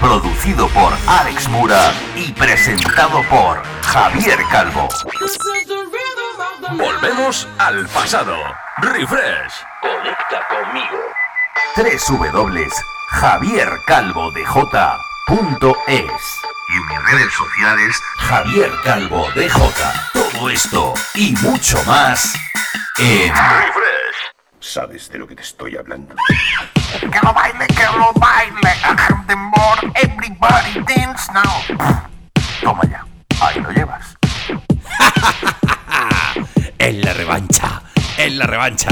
producido por Alex Mura y presentado por Javier Calvo. Volvemos al pasado. Refresh. Conecta conmigo. 3 W Javier Calvo de y en mis redes sociales Javier Calvo DJ. Todo esto y mucho más en Refresh. Sabes de lo que te estoy hablando. Que lo baile, que lo baile. more, everybody dance now. Toma ya, ahí lo llevas. en la revancha, en la revancha.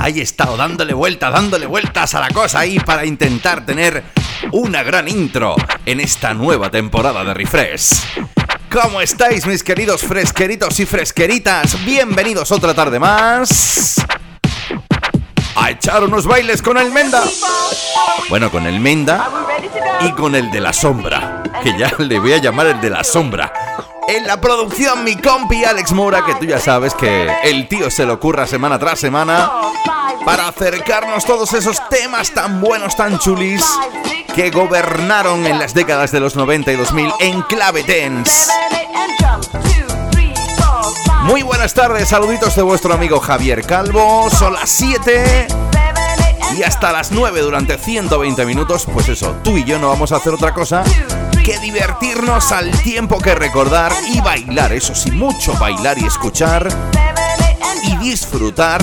Ahí he estado dándole vueltas, dándole vueltas a la cosa ahí para intentar tener una gran intro en esta nueva temporada de Refresh. ¿Cómo estáis mis queridos fresqueritos y fresqueritas? Bienvenidos otra tarde más a echar unos bailes con el Menda. Bueno, con el Menda y con el de la sombra, que ya le voy a llamar el de la sombra. En la producción mi compi Alex Mora, que tú ya sabes que el tío se lo ocurra semana tras semana para acercarnos todos esos temas tan buenos, tan chulis que gobernaron en las décadas de los 90 y 2000 en clave dance. Muy buenas tardes, saluditos de vuestro amigo Javier Calvo. Son las 7 y hasta las 9 durante 120 minutos. Pues eso, tú y yo no vamos a hacer otra cosa que divertirnos al tiempo que recordar y bailar. Eso sí, mucho bailar y escuchar y disfrutar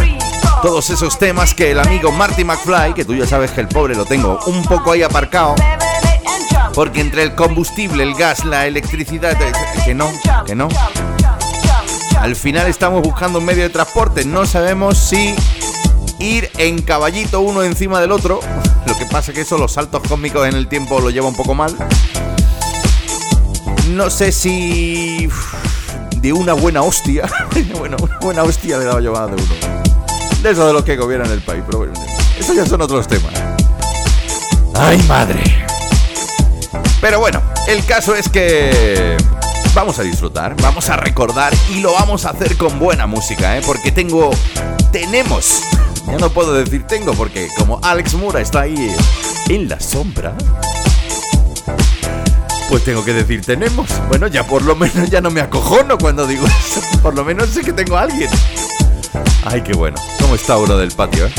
todos esos temas que el amigo Marty McFly, que tú ya sabes que el pobre lo tengo un poco ahí aparcado. Porque entre el combustible, el gas, la electricidad, que no, que no, al final estamos buscando un medio de transporte. No sabemos si ir en caballito uno encima del otro. Lo que pasa es que eso los saltos cómicos en el tiempo lo lleva un poco mal. No sé si de una buena hostia. bueno, una buena hostia le he dado llamada de uno. De eso de los que gobiernan el país. Pero bueno, eso ya son otros temas. ¡Ay, madre! Pero bueno, el caso es que vamos a disfrutar, vamos a recordar y lo vamos a hacer con buena música, ¿eh? Porque tengo, tenemos, ya no puedo decir tengo porque como Alex Mura está ahí en la sombra, pues tengo que decir tenemos. Bueno, ya por lo menos ya no me acojono cuando digo eso, por lo menos sé que tengo a alguien. Ay, qué bueno, cómo está uno del patio, ¿eh?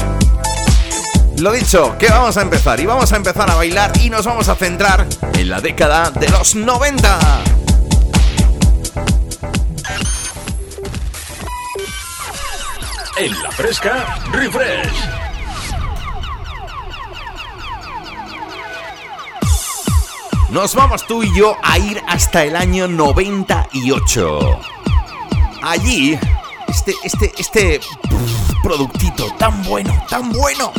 Lo dicho, que vamos a empezar y vamos a empezar a bailar y nos vamos a centrar en la década de los 90. En la fresca, refresh. Nos vamos tú y yo a ir hasta el año 98. Allí, este, este, este productito tan bueno, tan bueno,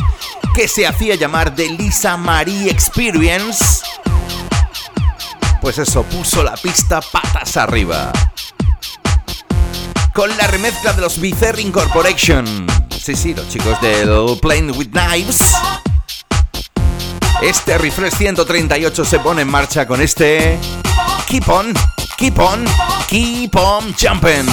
que se hacía llamar The Lisa Marie Experience, pues eso, puso la pista patas arriba con la remezcla de los Bizarre Incorporation. Sí, sí, los chicos del Playing with Knives. Este Refresh 138 se pone en marcha con este Keep on, keep on, keep on jumping.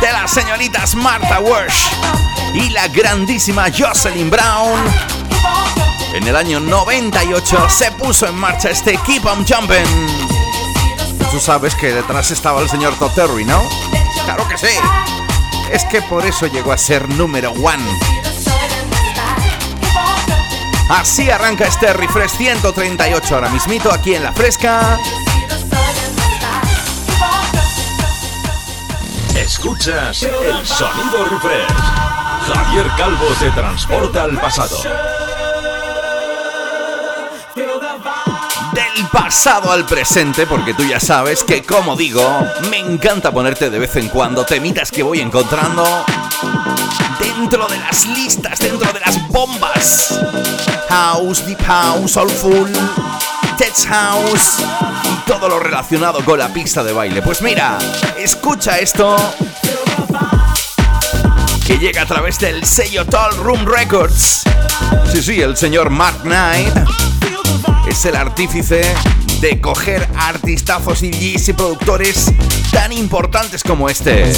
De las señoritas Martha Wash y la grandísima Jocelyn Brown. En el año 98 se puso en marcha este Keep on Jumping. Tú sabes que detrás estaba el señor Todd ¿no? Claro que sí. Es que por eso llegó a ser número one. Así arranca este refresh 138 ahora mismito aquí en la fresca. Escuchas el sonido refresh. Javier Calvo te transporta al pasado. Del pasado al presente, porque tú ya sabes que, como digo, me encanta ponerte de vez en cuando temitas que voy encontrando dentro de las listas, dentro de las bombas. House, Deep House, Soulful, Tech House todo lo relacionado con la pista de baile. Pues mira, escucha esto que llega a través del sello Tall Room Records. Sí, sí, el señor Mark Knight es el artífice de coger artistazos y productores tan importantes como este.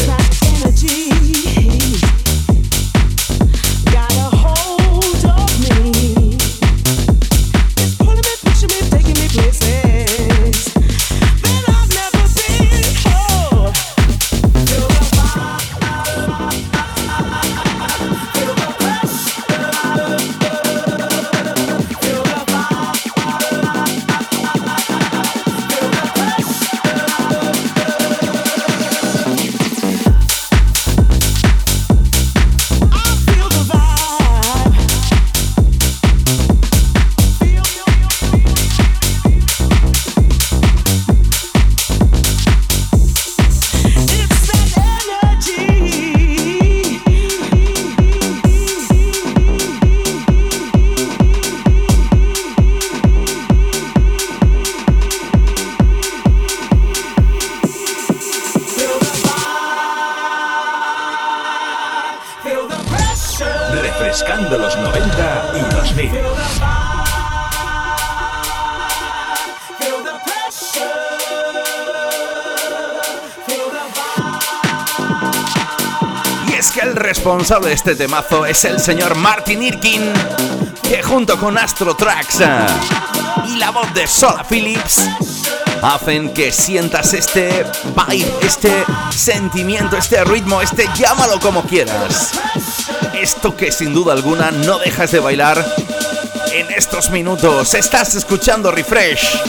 Responsable de este temazo es el señor Martin Irkin, que junto con Astro Tracks y la voz de Sola Phillips hacen que sientas este vibe, este sentimiento, este ritmo, este llámalo como quieras. Esto que sin duda alguna no dejas de bailar en estos minutos. Estás escuchando Refresh.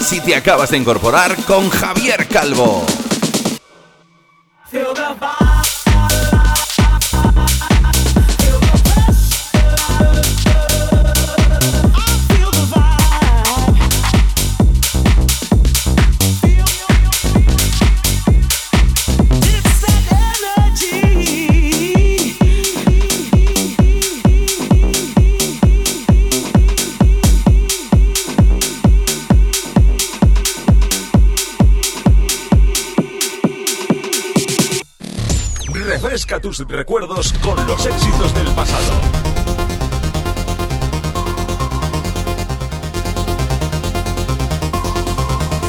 Si te acabas de incorporar con Javier Calvo. Recuerdos con los éxitos del pasado.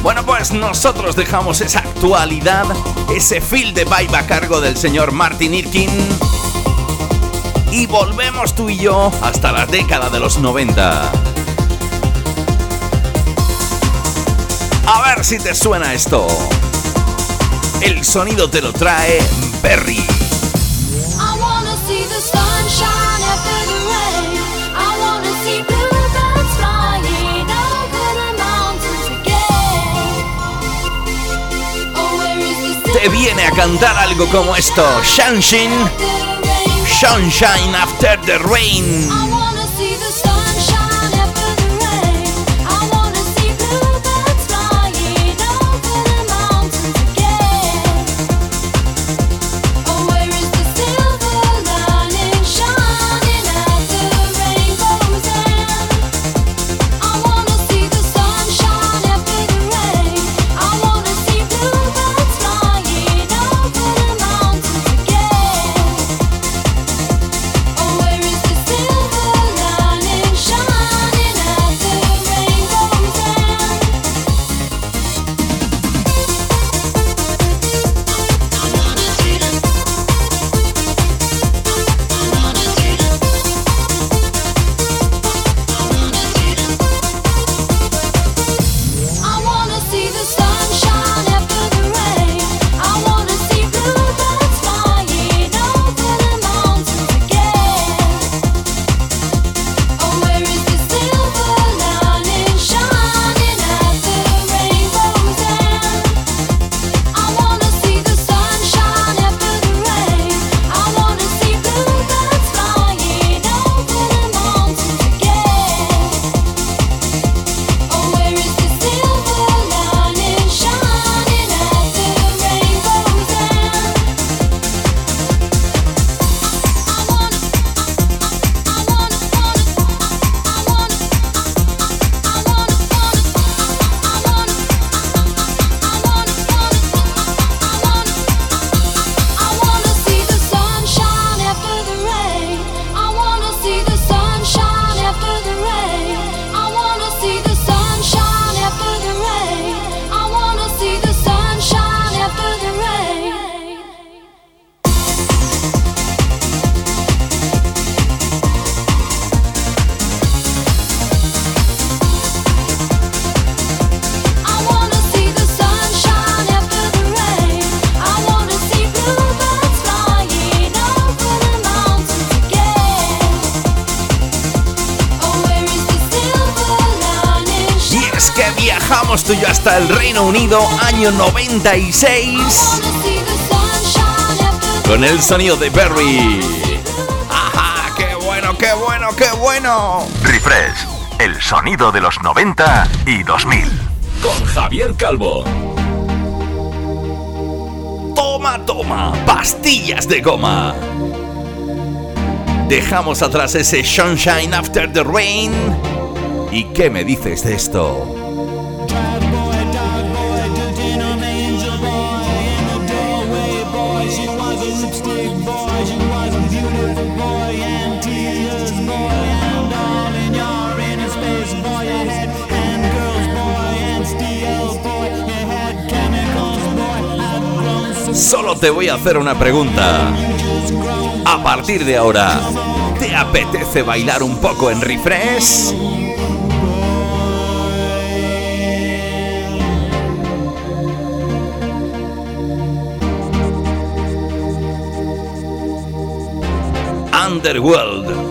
Bueno, pues nosotros dejamos esa actualidad, ese feel de vibe a cargo del señor Martin Irkin. Y volvemos tú y yo hasta la década de los 90. A ver si te suena esto. El sonido te lo trae Berry. Viene a cantar algo como esto, Shanshin, Sunshine After the Rain. Año 96, con el sonido de Berry. ¡Ajá! ¡Qué bueno, qué bueno, qué bueno! Refresh, el sonido de los 90 y 2000. Con Javier Calvo. Toma, toma, pastillas de goma. Dejamos atrás ese Sunshine After the Rain. ¿Y qué me dices de esto? Te voy a hacer una pregunta. A partir de ahora, ¿te apetece bailar un poco en refresh? Underworld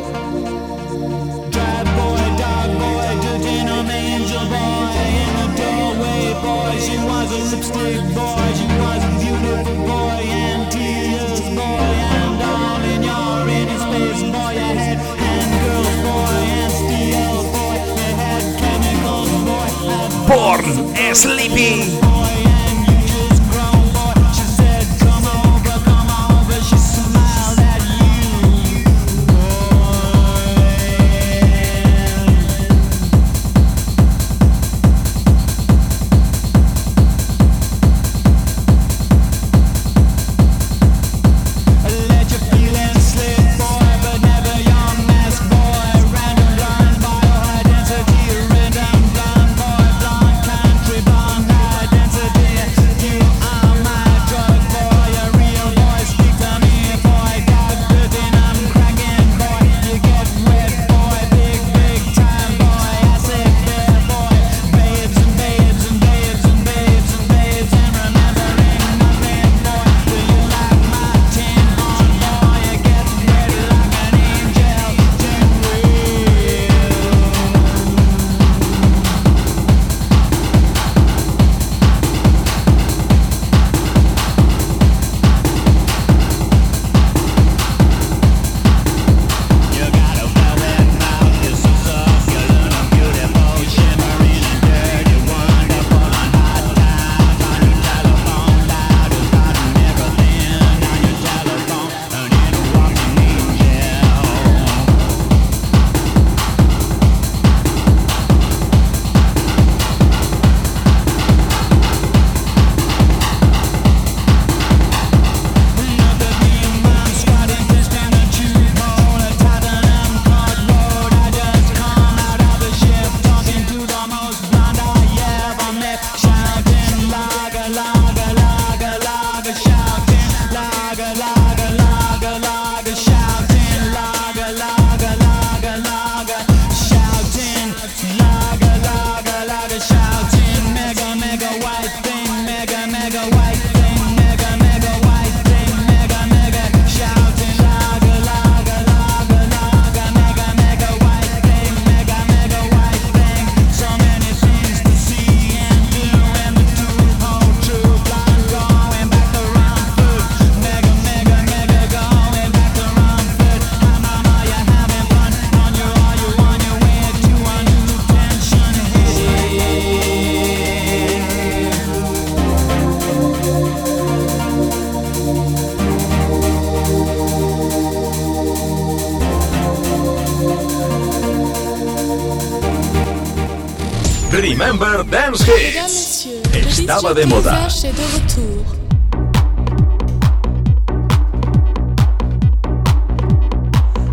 Sleepy.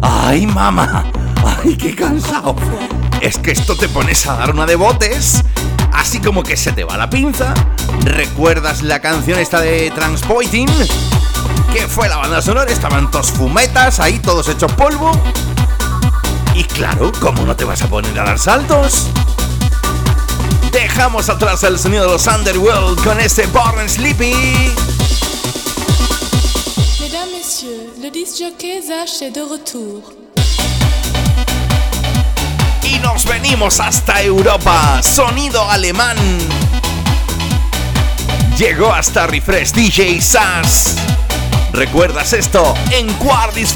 ¡Ay, mamá! ¡Ay, qué cansado! Es que esto te pones a dar una de botes, así como que se te va la pinza. ¿Recuerdas la canción esta de Transpoiting? ¿Qué fue la banda sonora? Estaban todos fumetas ahí, todos hechos polvo. Y claro, ¿cómo no te vas a poner a dar saltos? Dejamos atrás el sonido de los Underworld con este Born Sleepy. Mesdames, Messieurs, le disc jockey Zach est de retour. Y nos venimos hasta Europa. Sonido alemán. Llegó hasta Refresh DJ Sass. ¿Recuerdas esto? En Quardis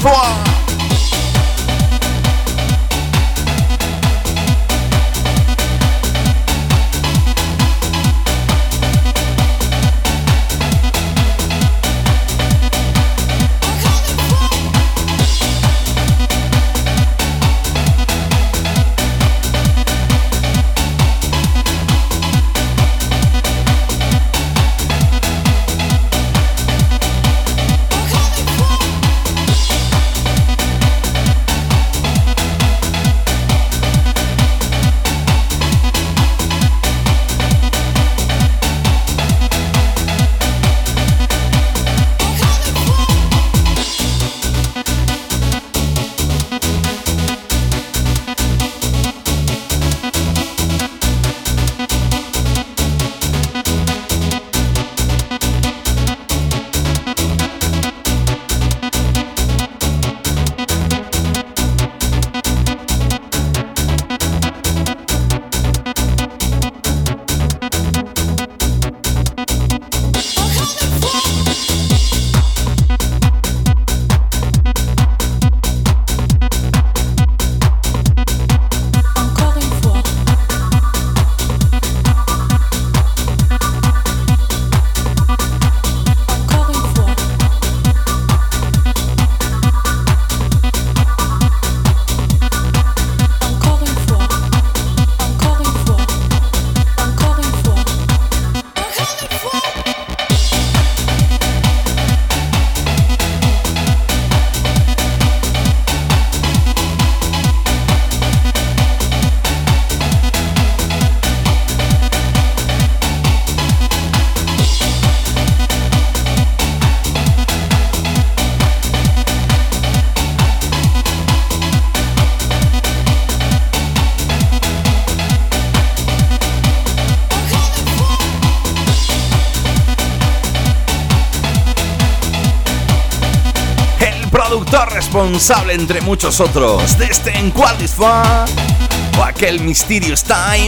responsable entre muchos otros de este En o aquel Mysterious Time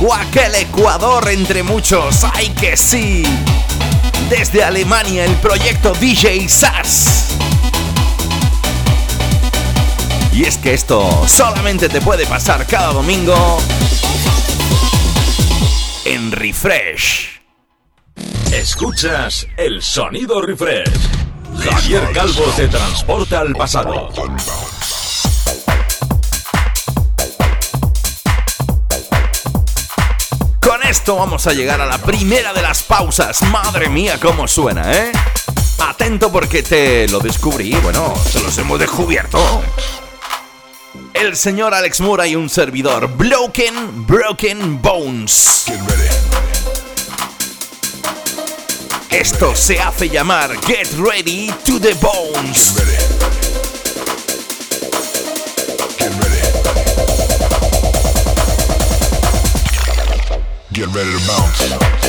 o aquel Ecuador entre muchos, ¡ay que sí! Desde Alemania el proyecto DJ SAS. Y es que esto solamente te puede pasar cada domingo en Refresh. Escuchas el sonido Refresh. Javier Calvo te transporta al pasado. Con esto vamos a llegar a la primera de las pausas. Madre mía, cómo suena, ¿eh? Atento porque te lo descubrí, bueno, se los hemos descubierto. El señor Alex Mura y un servidor, Broken Broken Bones. Esto se hace llamar Get Ready to the Bones. Get ready. Get ready. To bounce.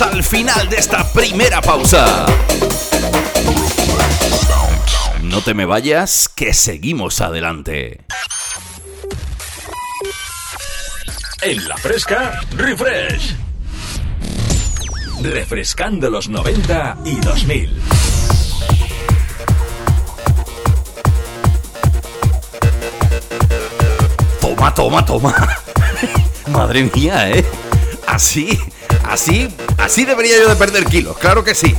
Al final de esta primera pausa. No te me vayas, que seguimos adelante. En la fresca, refresh. Refrescando los 90 y 2000. Toma, toma, toma. Madre mía, ¿eh? Así, así Así debería yo de perder kilos, claro que sí.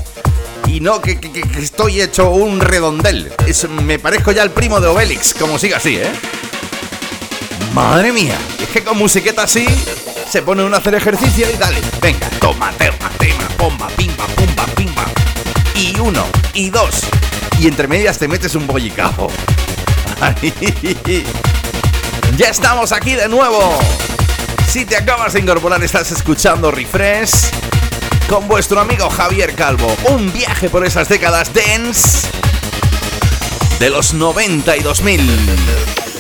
Y no que, estoy hecho un redondel. me parezco ya el primo de Obelix, como siga así, ¿eh? Madre mía, es que con musiqueta así se pone uno a hacer ejercicio y dale, venga, toma, toma, tema, pomba, pimba, pumba, pimba. Y uno, y dos. Y entre medias te metes un bollicao. ya estamos aquí de nuevo. Si te acabas de incorporar, estás escuchando Refresh con vuestro amigo Javier Calvo. Un viaje por esas décadas dance de los 90 y 2000.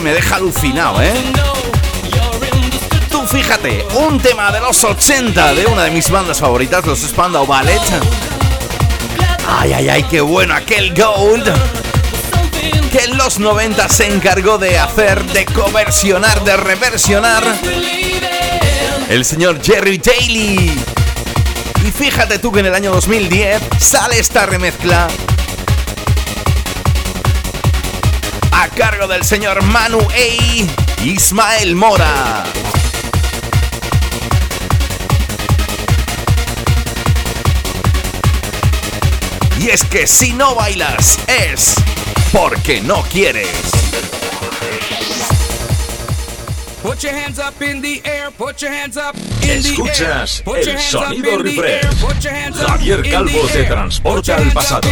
Me deja alucinado, ¿eh? Tú fíjate, un tema de los 80 de una de mis bandas favoritas, los Spandau Ballet. Ay, ay, ay, qué bueno aquel Gold. Que en los 90 se encargó de hacer, de conversionar, de reversionar. El señor Jerry Daly. Y fíjate tú que en el año 2010 sale esta remezcla del señor Manu A. Ismael Mora. Y es que si no bailas es porque no quieres. Put your hands up in the air, put your hands up in Escuchas the air. el sonido refresh. Javier Calvo te transporta al pasado.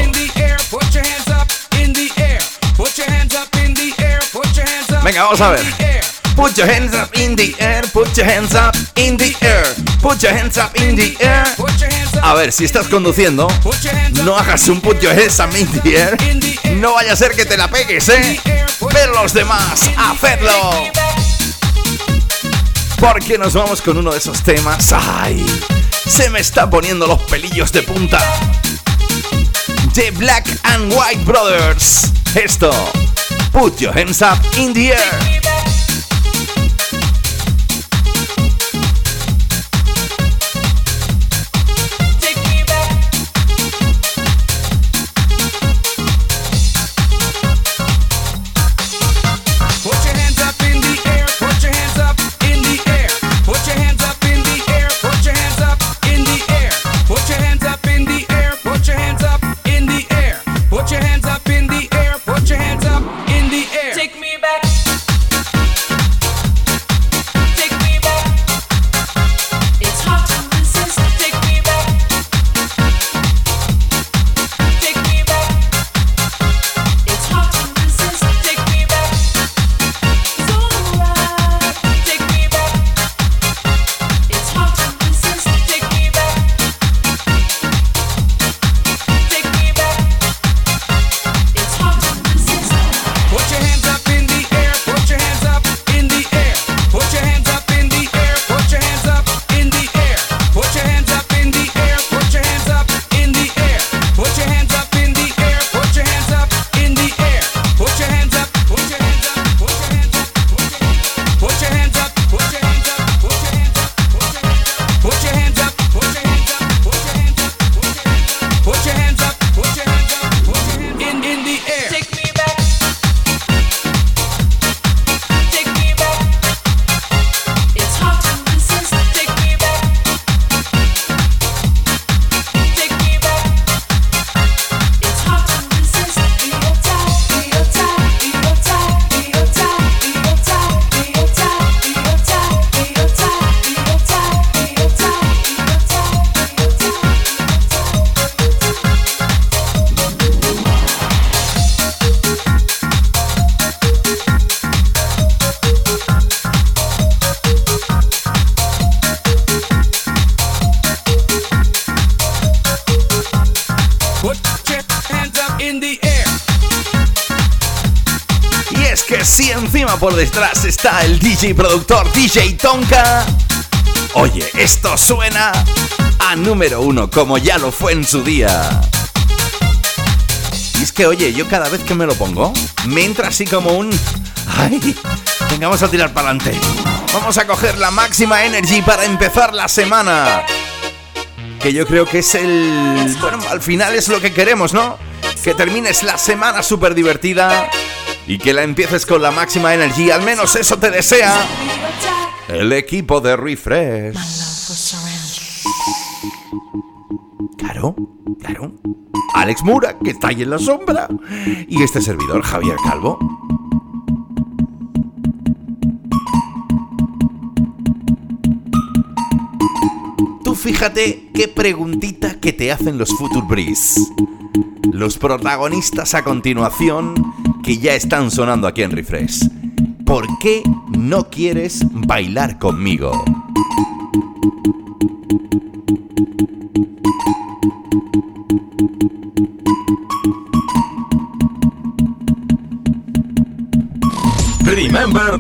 Venga, vamos a ver. Put your hands up in the air, put your hands up in the air, put your hands up in the air. A ver, si estás conduciendo, no hagas un put your hands up in the air. No vaya a ser que te la pegues, ¿eh? Pero los demás, hacedlo. Porque nos vamos con uno de esos temas. ¡Ay! Se me están poniendo los pelillos de punta. The Black and White Brothers. Esto Put your hands up in the air. DJ productor DJ Tonka. Oye, esto suena a número uno, como ya lo fue en su día. Y es que, oye, yo cada vez que me lo pongo, me entra así como un... ¡Ay! Venga, vamos a tirar para adelante. Vamos a coger la máxima energy para empezar la semana. Que yo creo que es el... Bueno, al final es lo que queremos, ¿no? Que termines la semana súper divertida y que la empieces con la máxima energía, al menos eso te desea el equipo de Refresh. Claro, claro. Alex Mura, que está ahí en la sombra. Y este servidor, Javier Calvo. Tú fíjate qué preguntita que te hacen los Future Breeze. Los protagonistas a continuación que ya están sonando aquí en Refresh. ¿Por qué no quieres bailar conmigo?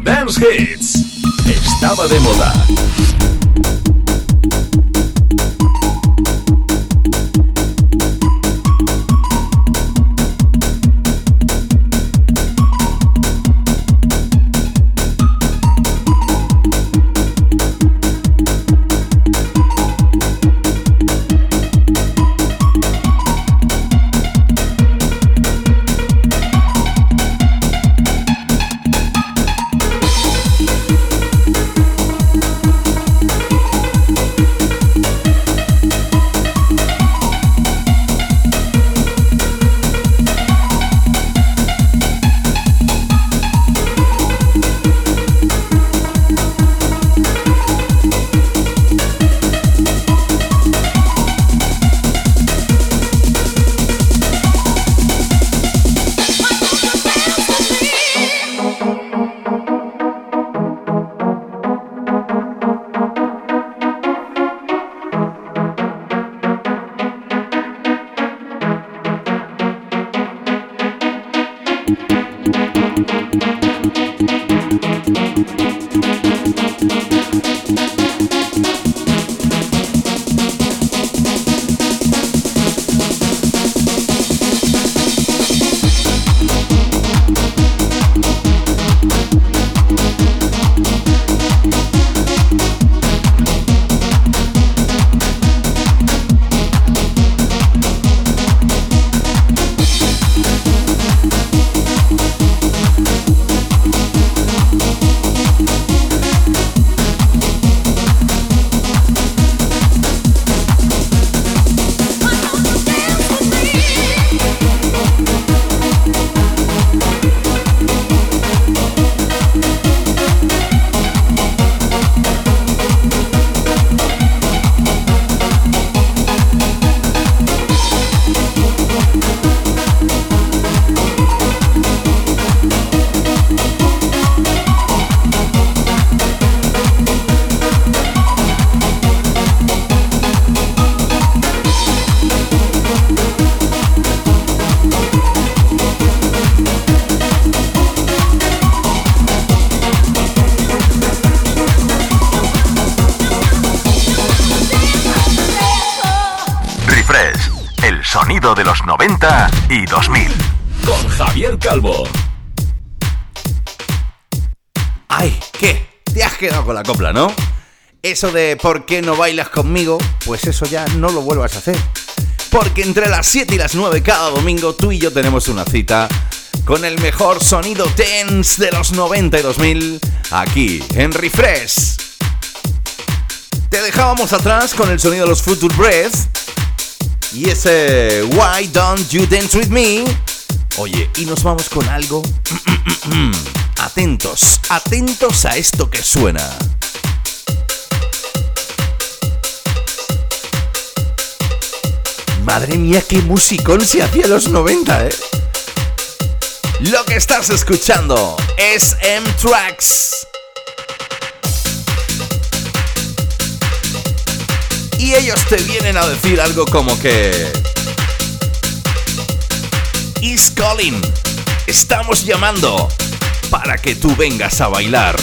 Dance Hits. Estaba de moda. Copla, ¿no? Eso de ¿por qué no bailas conmigo? Pues eso ya no lo vuelvas a hacer. Porque entre las 7 y las 9 cada domingo tú y yo tenemos una cita con el mejor sonido tense de los 90 y 2000 aquí en Refresh. Te dejábamos atrás con el sonido de los Future Breath y ese Why Don't You Dance With Me. Oye, y nos vamos con algo. atentos, atentos a esto que suena. Madre mía, qué musicón se hacía los 90, ¿eh? Lo que estás escuchando es M-Tracks. y ellos te vienen a decir algo como que... Is calling. Estamos llamando para que tú vengas a bailar.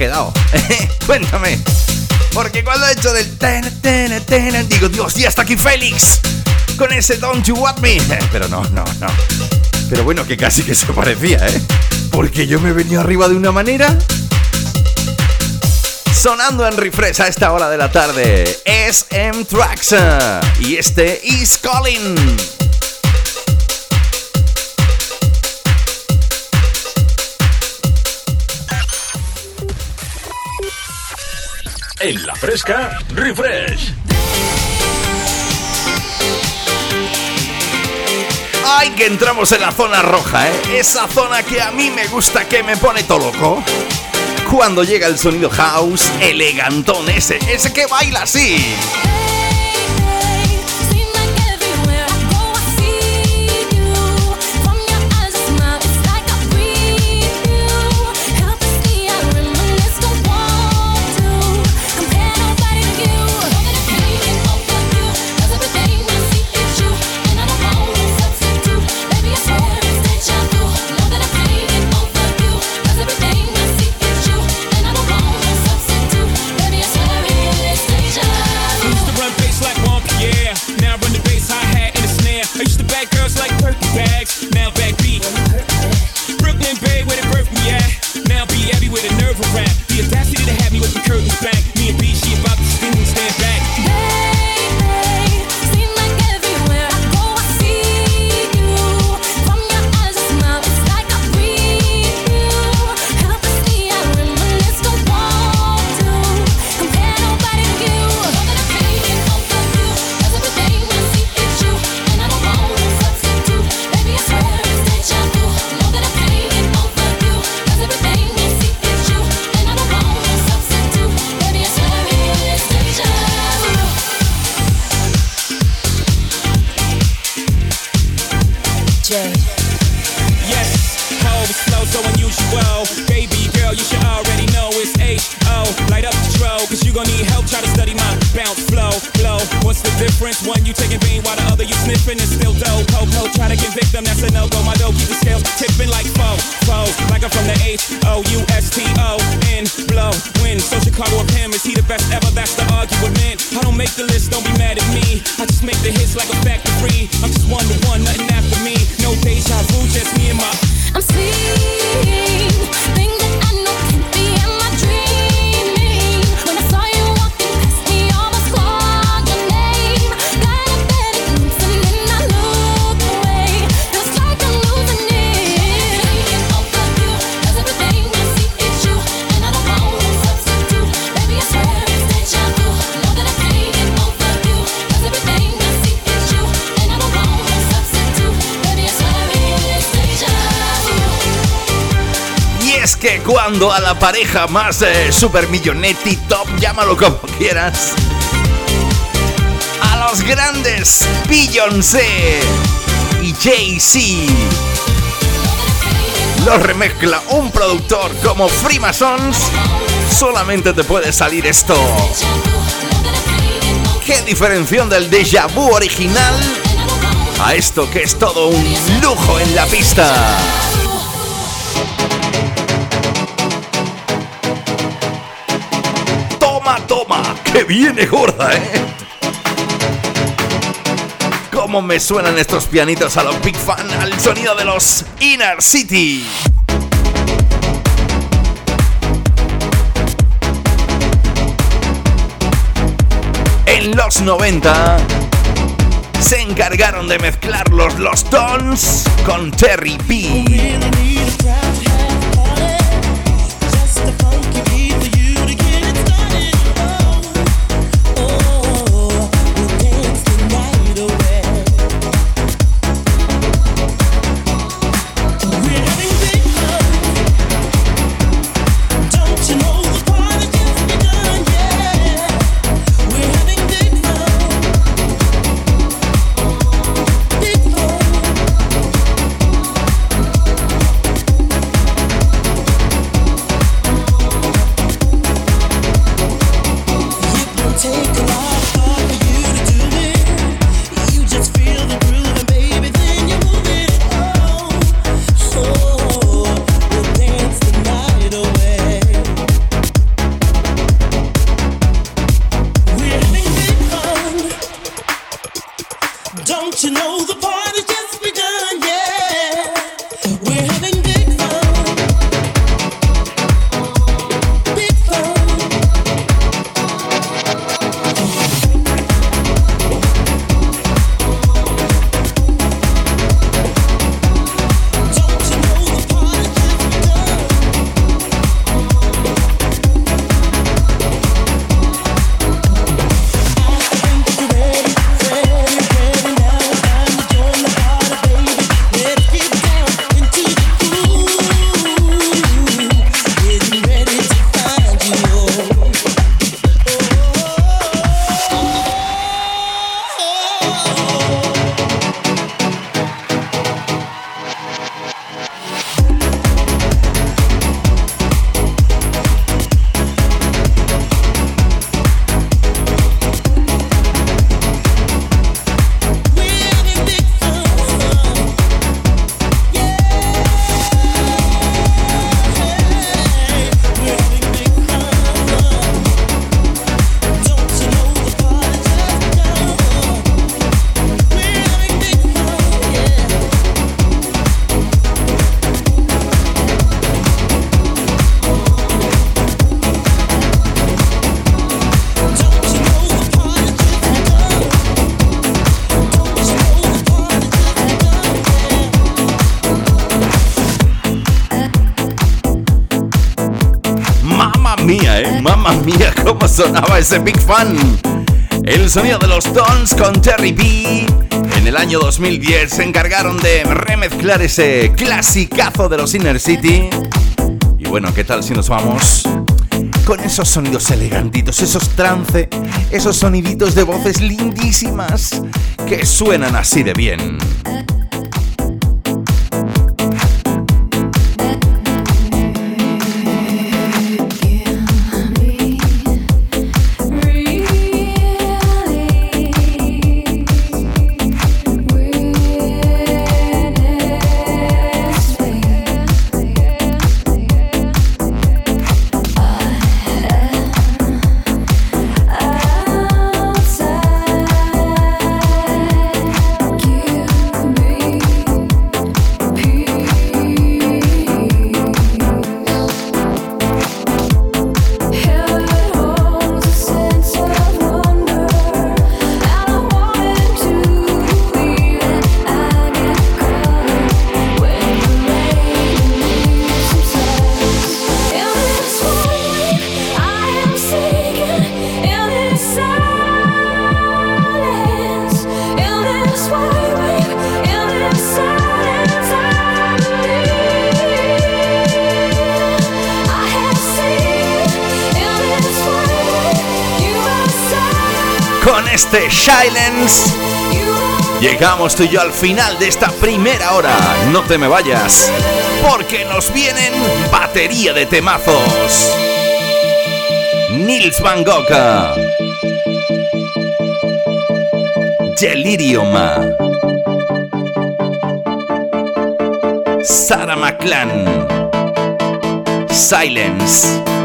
Quedado? Cuéntame. Porque cuando he hecho del ten, ten, ten, digo, Dios, ya está aquí Félix. Con ese Don't You Want Me. Pero no, no, no. Pero bueno, que casi que se parecía, ¿eh? Porque yo me venía arriba de una manera. Sonando en refresh a esta hora de la tarde. SM Tracks. Y este is Calling. Fresca, refresh. ¡Ay, que entramos en la zona roja, eh! Esa zona que a mí me gusta, que me pone todo loco. Cuando llega el sonido house, elegantón ese, ese que baila así. Cuando a la pareja más eh, super millonetti, top, llámalo como quieras. A los grandes Beyoncé y Jay-Z. lo remezcla un productor como Freemasons, solamente te puede salir esto. ¿Qué diferencia del déjà vu original a esto que es todo un lujo en la pista? Toma, que viene gorda, ¿eh? ¿Cómo me suenan estos pianitos a los Big Fan al sonido de los Inner City? En los 90 se encargaron de mezclarlos los Tones con Terry B. ese Big Fan. El sonido de los Tones con Terry B. En el año 2010 se encargaron de remezclar ese clasicazo de los Inner City. Y bueno, ¿qué tal si nos vamos? Con esos sonidos elegantitos, esos trance, esos soniditos de voces lindísimas que suenan así de bien. Silence Llegamos tú y yo al final de esta primera hora. No te me vayas, porque nos vienen batería de temazos. Nils Van Gogh. Delirium. Sarah McLan. Silence.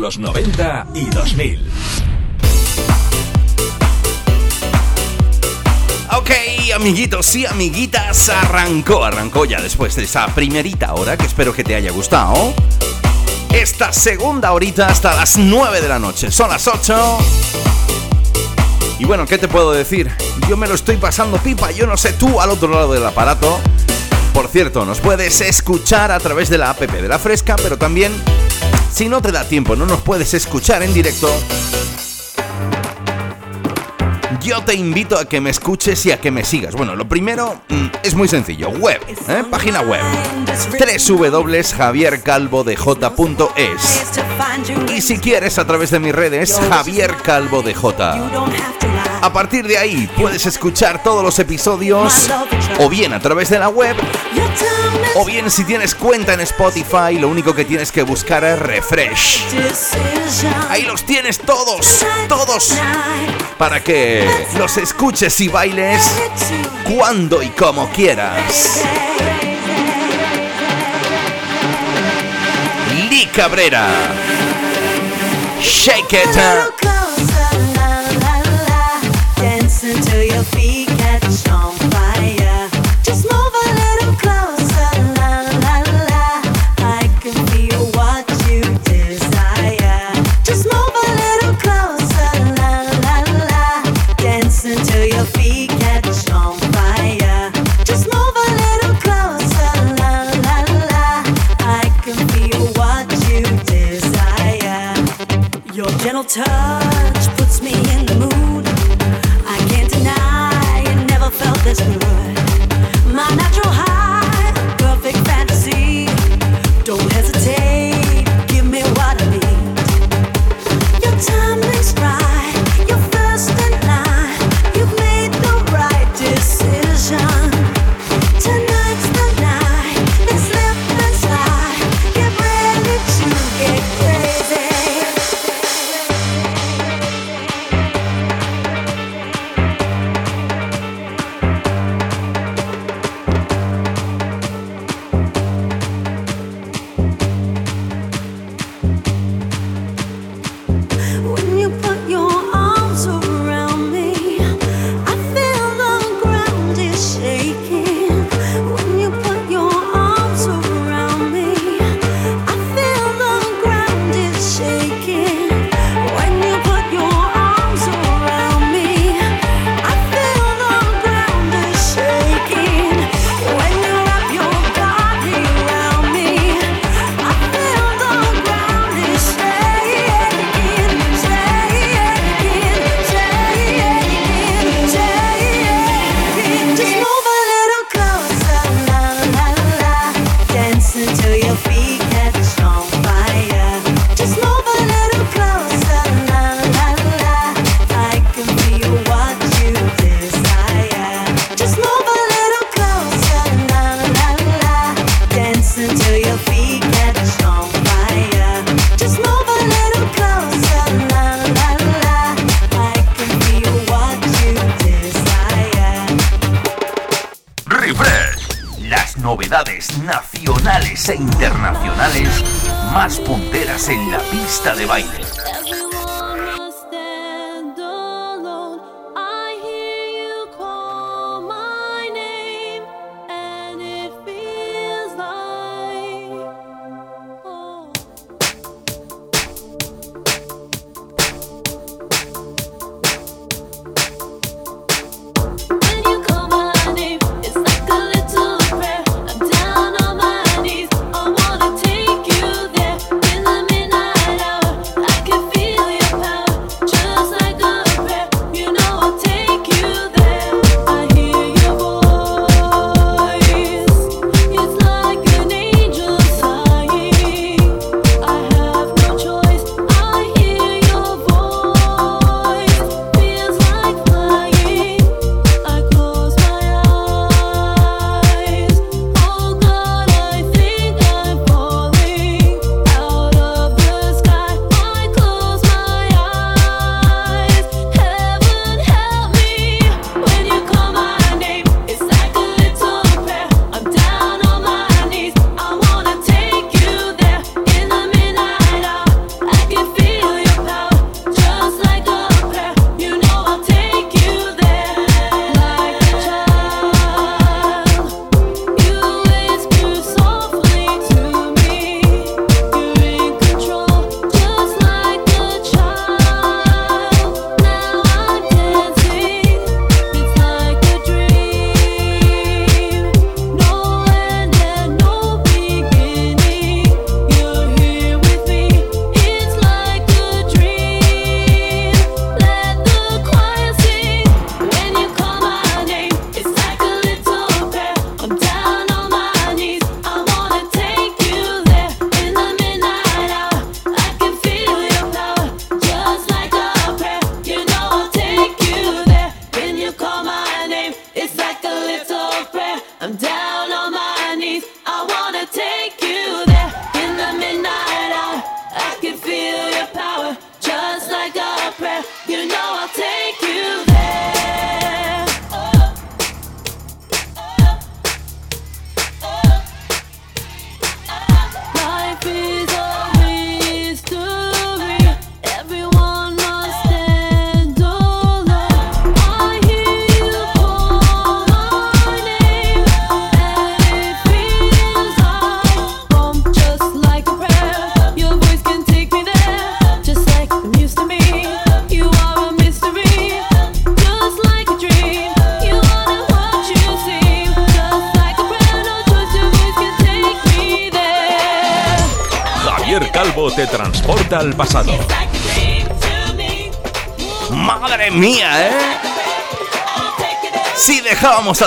Los 90 y 2000. Ok, amiguitos y amiguitas, arrancó, arrancó ya después de esa primerita hora que espero que te haya gustado. Esta segunda horita hasta las 9 de la noche, son las 8. Y bueno, ¿qué te puedo decir? Yo me lo estoy pasando pipa, yo no sé tú al otro lado del aparato. Por cierto, nos puedes escuchar a través de la app de la fresca, pero también si no te da tiempo, no nos puedes escuchar en directo, yo te invito a que me escuches y a que me sigas. Bueno, lo primero mm, es muy sencillo, web, ¿eh? página web, www.javiercalvodej.es. Y si quieres, a través de mis redes, Javier Calvo de J. A partir de ahí puedes escuchar todos los episodios o bien a través de la web o bien si tienes cuenta en Spotify lo único que tienes que buscar es refresh. Ahí los tienes todos, todos, para que los escuches y bailes cuando y como quieras. Lee Cabrera. Shake it. touch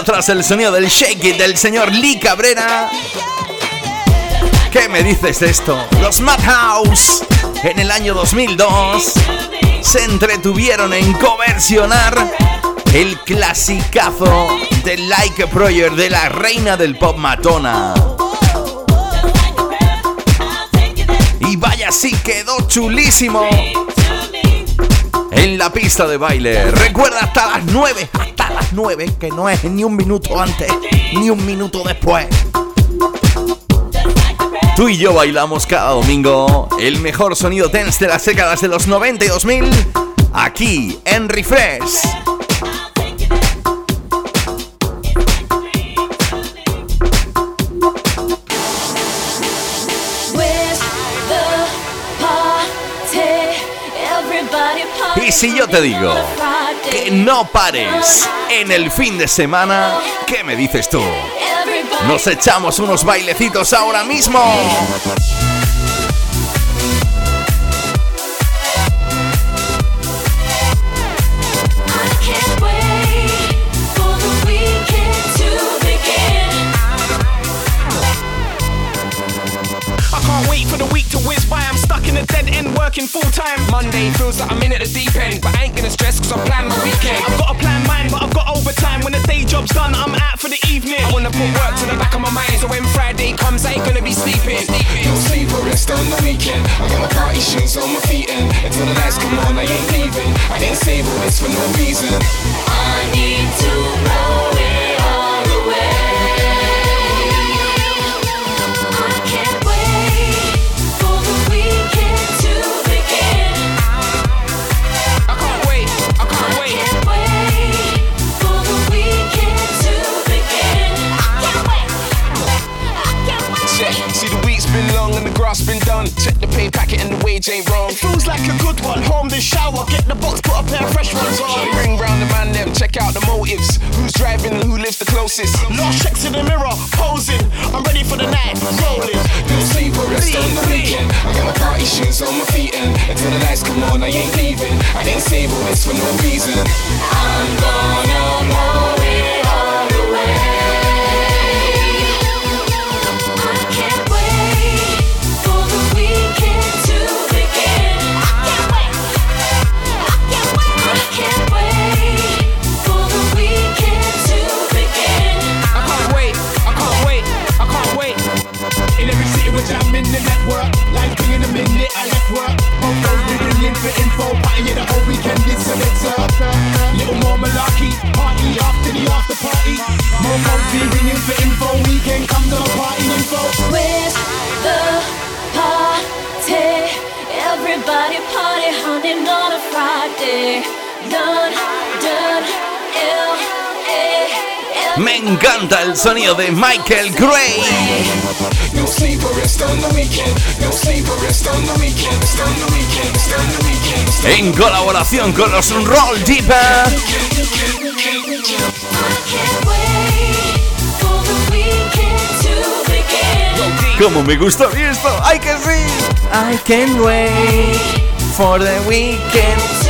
atrás el sonido del shake it del señor Lee Cabrera. ¿Qué me dices de esto? Los Madhouse en el año 2002 se entretuvieron en coversionar el clasicazo de Like a Prayer de la reina del pop Matona. Y vaya, sí quedó chulísimo. En la pista de baile. Recuerda hasta las 9. Hasta las 9. Que no es ni un minuto antes. Ni un minuto después. Tú y yo bailamos cada domingo el mejor sonido tense de las décadas de los 90 y 2000 aquí en Refresh. Y si yo te digo que no pares en el fin de semana, ¿qué me dices tú? Nos echamos unos bailecitos ahora mismo. Working full time. Monday feels like I'm in at the deep end, but I ain't gonna stress cause I plan my weekend. I've got a plan mine, but I've got overtime. When the day job's done, I'm out for the evening. I wanna put work to the back of my mind, so when Friday comes, I ain't gonna be sleeping. No sleep or rest on the weekend. I got my party shoes on my feet and until the lights come on, I ain't leaving. I didn't save all this for no reason. I need to blow it The pay packet and the wage ain't wrong. Feels like a good one. Home, then shower, get the box, put a pair of fresh ones on. Bring round the man them, check out the motives. Who's driving and who lives the closest? Lost checks in the mirror, posing. I'm ready for the night, rolling. No sleep or rest on the weekend. I got my party shoes on my feet and until the lights come on, I ain't leaving. I didn't save all this for no reason. I'm gonna blow it network. Like bringing a minute, I left work. In for info. Party the whole weekend, it's a. Little more malarkey. Party after the after party. Ringing for info. Weekend come to the party info. Where's the party? Everybody party hunting on a Friday. Done, done, L-A. Me encanta el sonido de Michael Gray. No sleep or rest on the weekend. No sleep or rest on the weekend. Rest on the weekend. Rest on the weekend. En colaboración con los Roll Deeper. I can't wait for the weekend to begin. ¿Cómo me gusta esto? ¡Ay que sí! I can't wait for the weekend.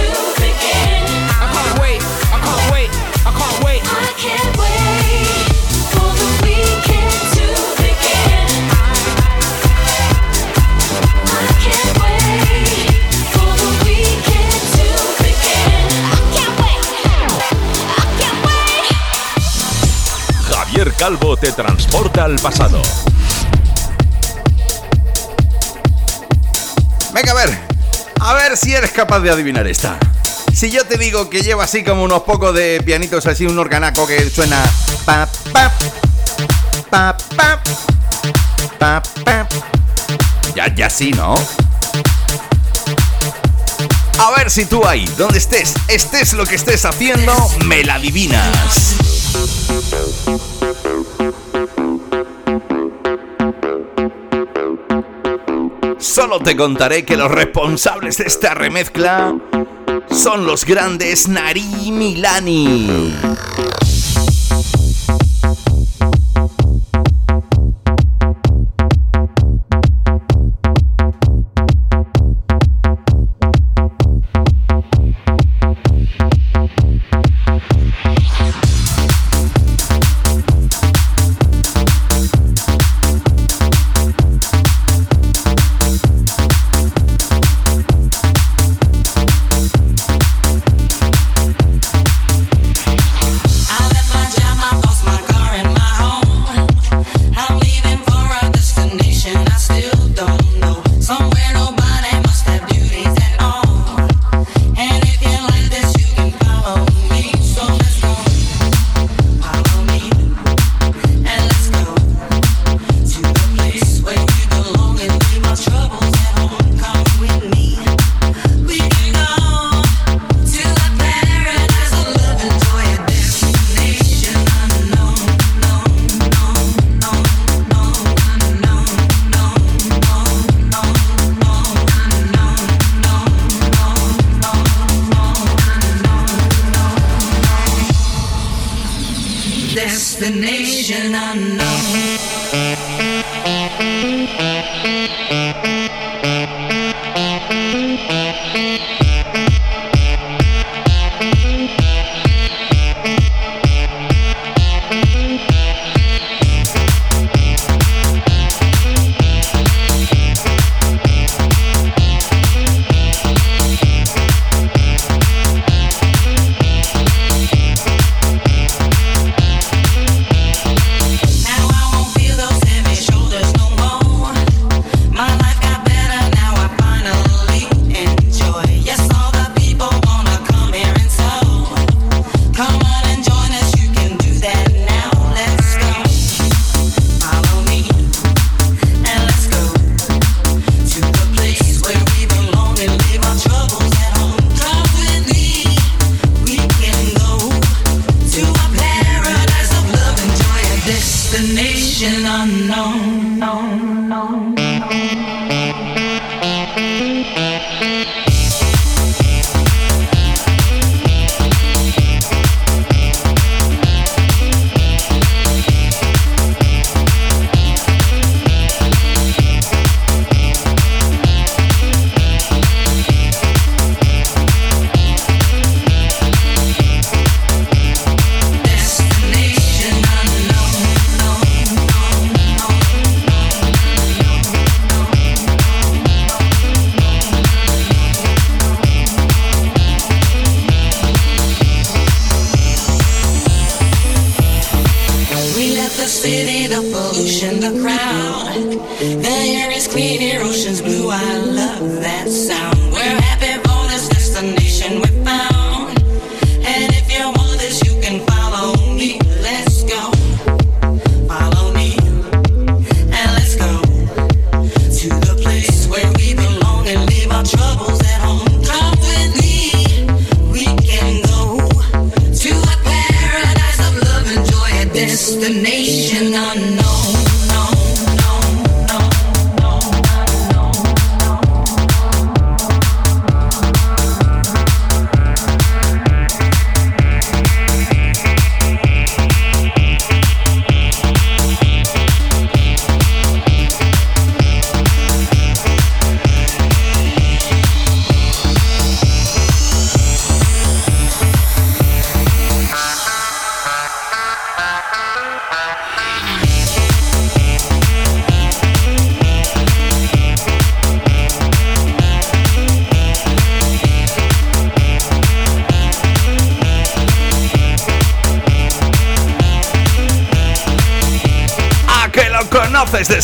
Calvo te transporta al pasado. Venga, a ver. A ver si eres capaz de adivinar esta. Si yo te digo que lleva así como unos pocos de pianitos así, un organaco que suena. Pa, pa, pa, pa, pa, pa. Ya, ya sí, ¿no? A ver si tú ahí, donde estés, estés lo que estés haciendo, me la adivinas. Solo te contaré que los responsables de esta remezcla son los grandes Nari Milani.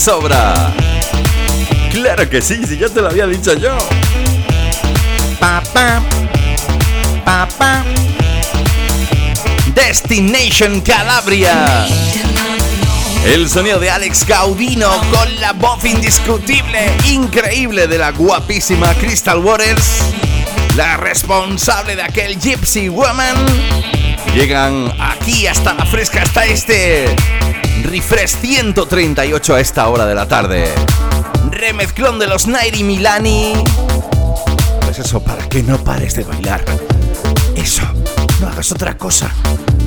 Sobra! Claro que sí, si ya te lo había dicho yo. Pa, pa, pa, pa. Destination Calabria. El sonido de Alex Gaudino con la voz indiscutible, increíble de la guapísima Crystal Waters, la responsable de aquel Gypsy Woman. Llegan aquí hasta la fresca, hasta este Refresh 138 a esta hora de la tarde. Remezclón de los Nairi Milani. Pues eso, para que no pares de bailar. Eso, no hagas otra cosa.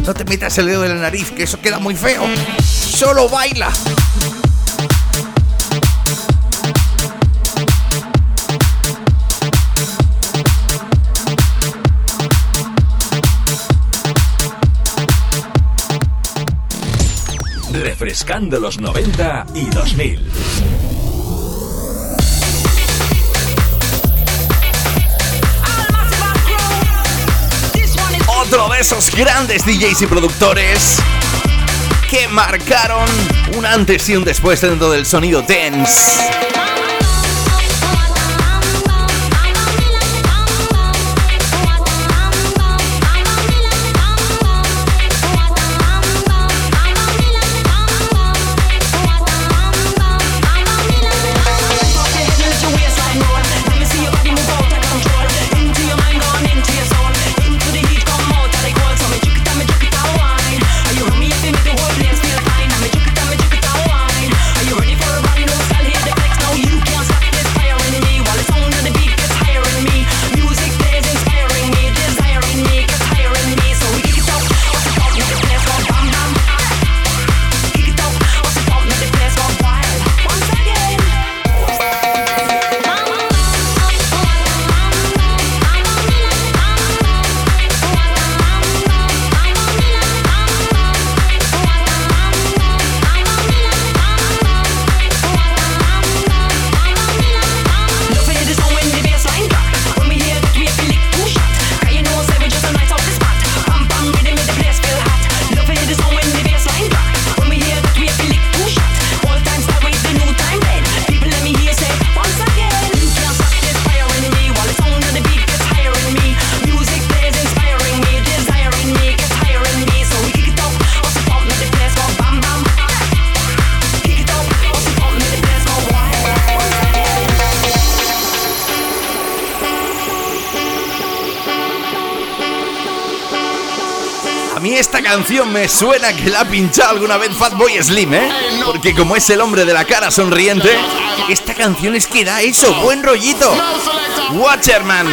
No te metas el dedo en la nariz, que eso queda muy feo. Solo baila. Refrescando los 90 y 2000. Otro de esos grandes DJs y productores que marcaron un antes y un después dentro del sonido dance. Canción me suena que la ha pinchado alguna vez Fatboy Slim, ¿eh? Porque como es el hombre de la cara sonriente, esta canción es que da eso, buen rollito. Watcherman.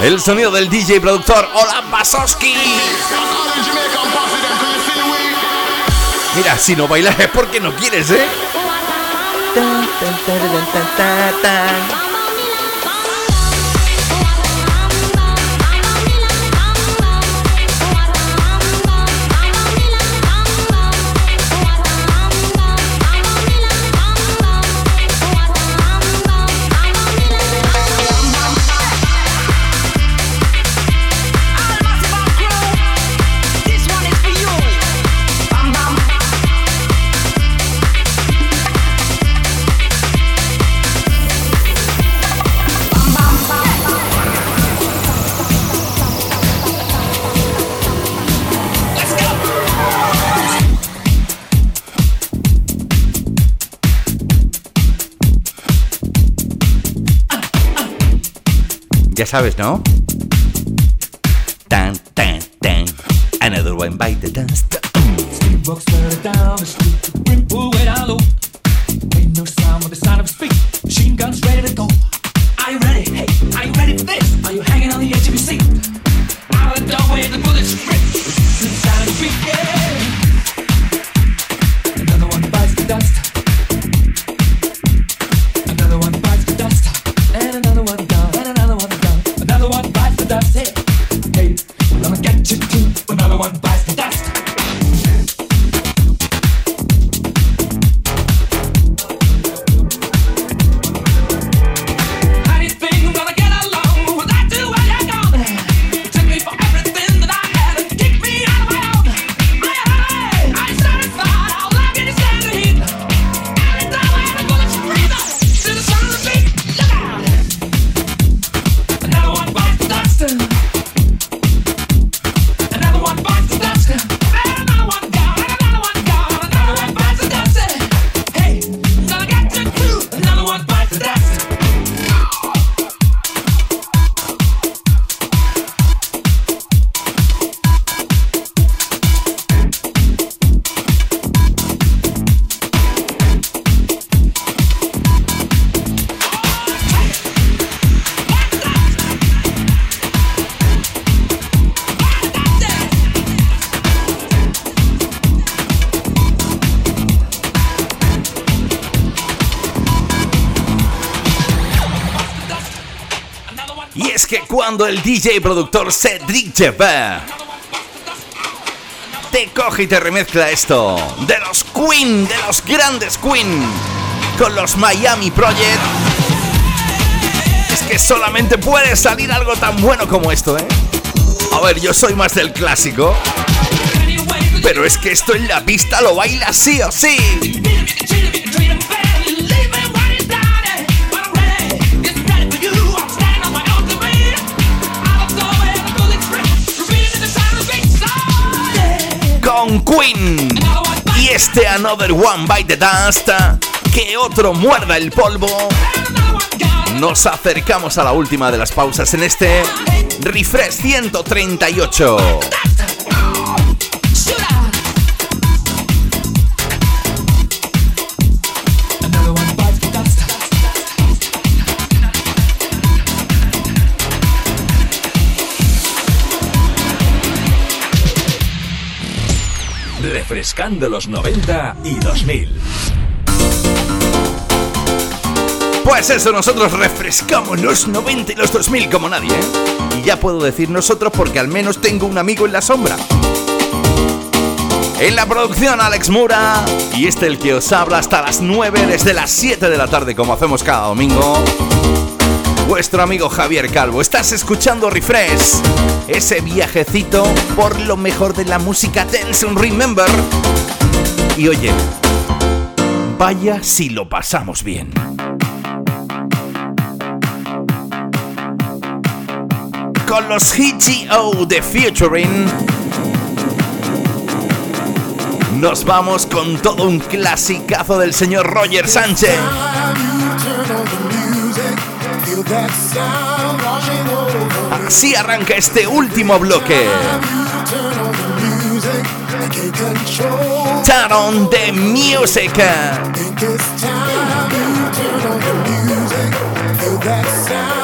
El sonido del DJ productor Olan Basowski. Mira, si no bailas es porque no quieres, ¿eh? Ya sabes, ¿no? El DJ productor Cedric Jebber te coge y te remezcla esto de los Queen, de los grandes Queen, con los Miami Project, es que solamente puede salir algo tan bueno como esto, ¿eh? A ver, yo soy más del clásico, pero es que esto en la pista lo baila sí o sí. Queen. Y este Another One Bite the Dust, que otro muerda el polvo. Nos acercamos a la última de las pausas en este Refresh 138. Refrescando los 90 y 2000. Pues eso, nosotros refrescamos los 90 y los 2000 como nadie, ¿eh? Y ya puedo decir nosotros porque al menos tengo un amigo en la sombra. En la producción Alex Mura y este el que os habla hasta las 9 desde las 7 de la tarde como hacemos cada domingo. Vuestro amigo Javier Calvo, estás escuchando Refresh, ese viajecito por lo mejor de la música and Remember. Y oye, vaya si lo pasamos bien. Con los HGO de Featuring nos vamos con todo un clasicazo del señor Roger Sánchez. Así arranca este último bloque. Turn on the music. Control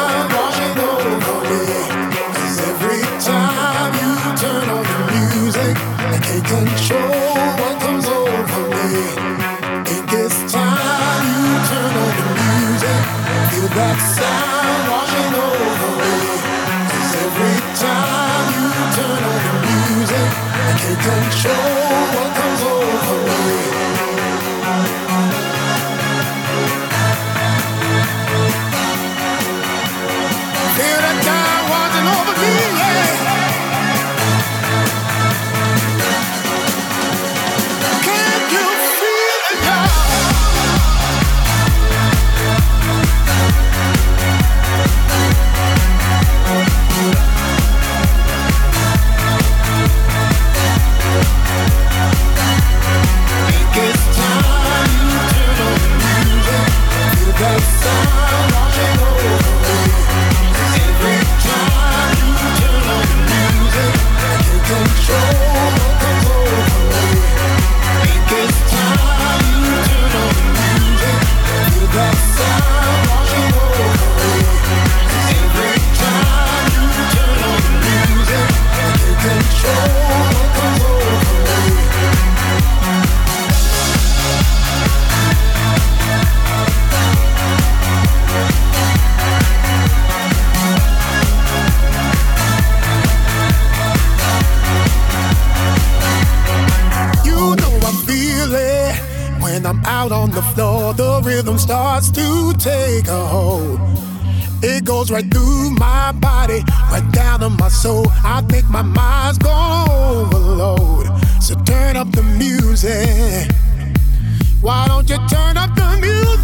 the floor, the rhythm starts to take a hold. It goes right through my body, right down to my soul. I think my mind's gone overload. So turn up the music. Why don't you turn up the music?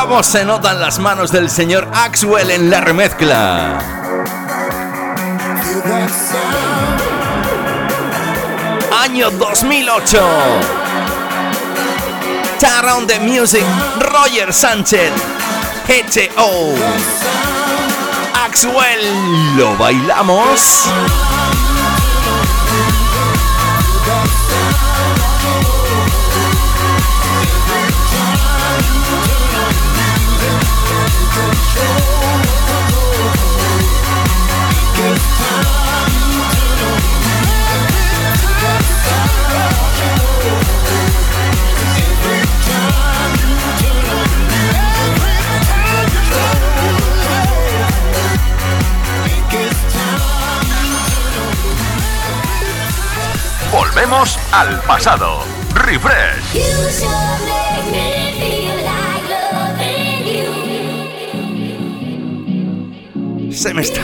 ¿Cómo se notan las manos del señor Axwell en la remezcla? Año 2008. Turn on the Music, Roger Sánchez, GTO. Axwell, ¿lo bailamos? Volvemos al pasado. Refresh. Se me está.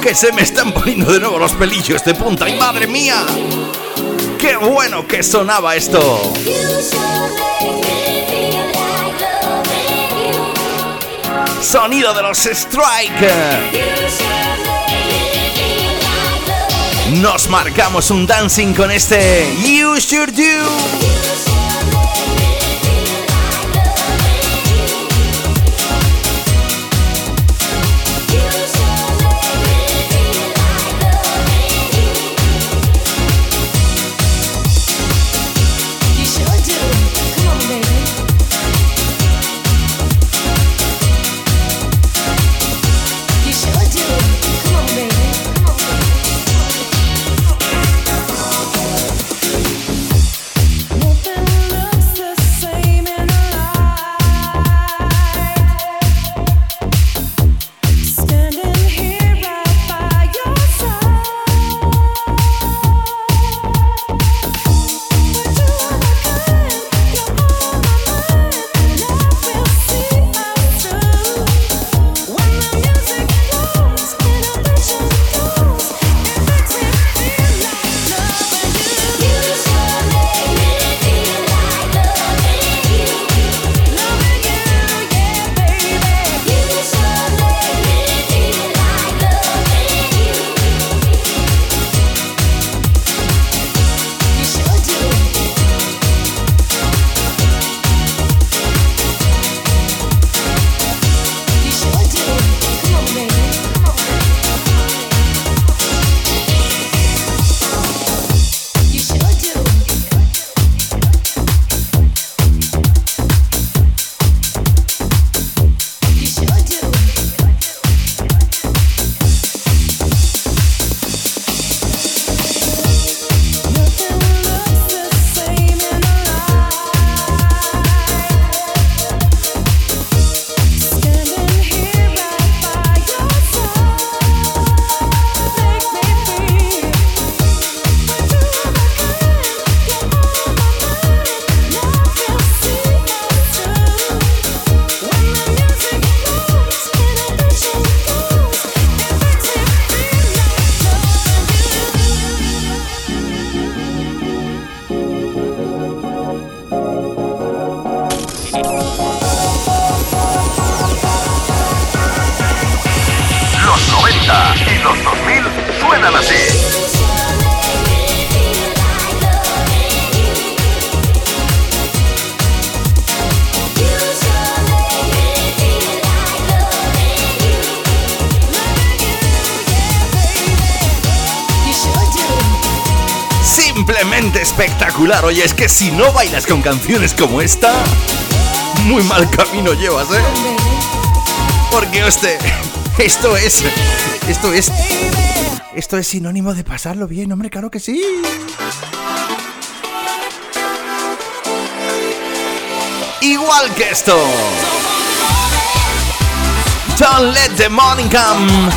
Que se me están poniendo de nuevo los pelillos de punta. ¡Y madre mía! ¡Qué bueno que sonaba esto! Sonido de los Strike. Nos marcamos un dancing con este You Sure Do. espectacular. Oye, es que si no bailas con canciones como esta, muy mal camino llevas, ¿eh? Porque, este, esto es. Esto es. Esto es sinónimo de pasarlo bien, hombre, claro que sí. Igual que esto. Don't let the morning come.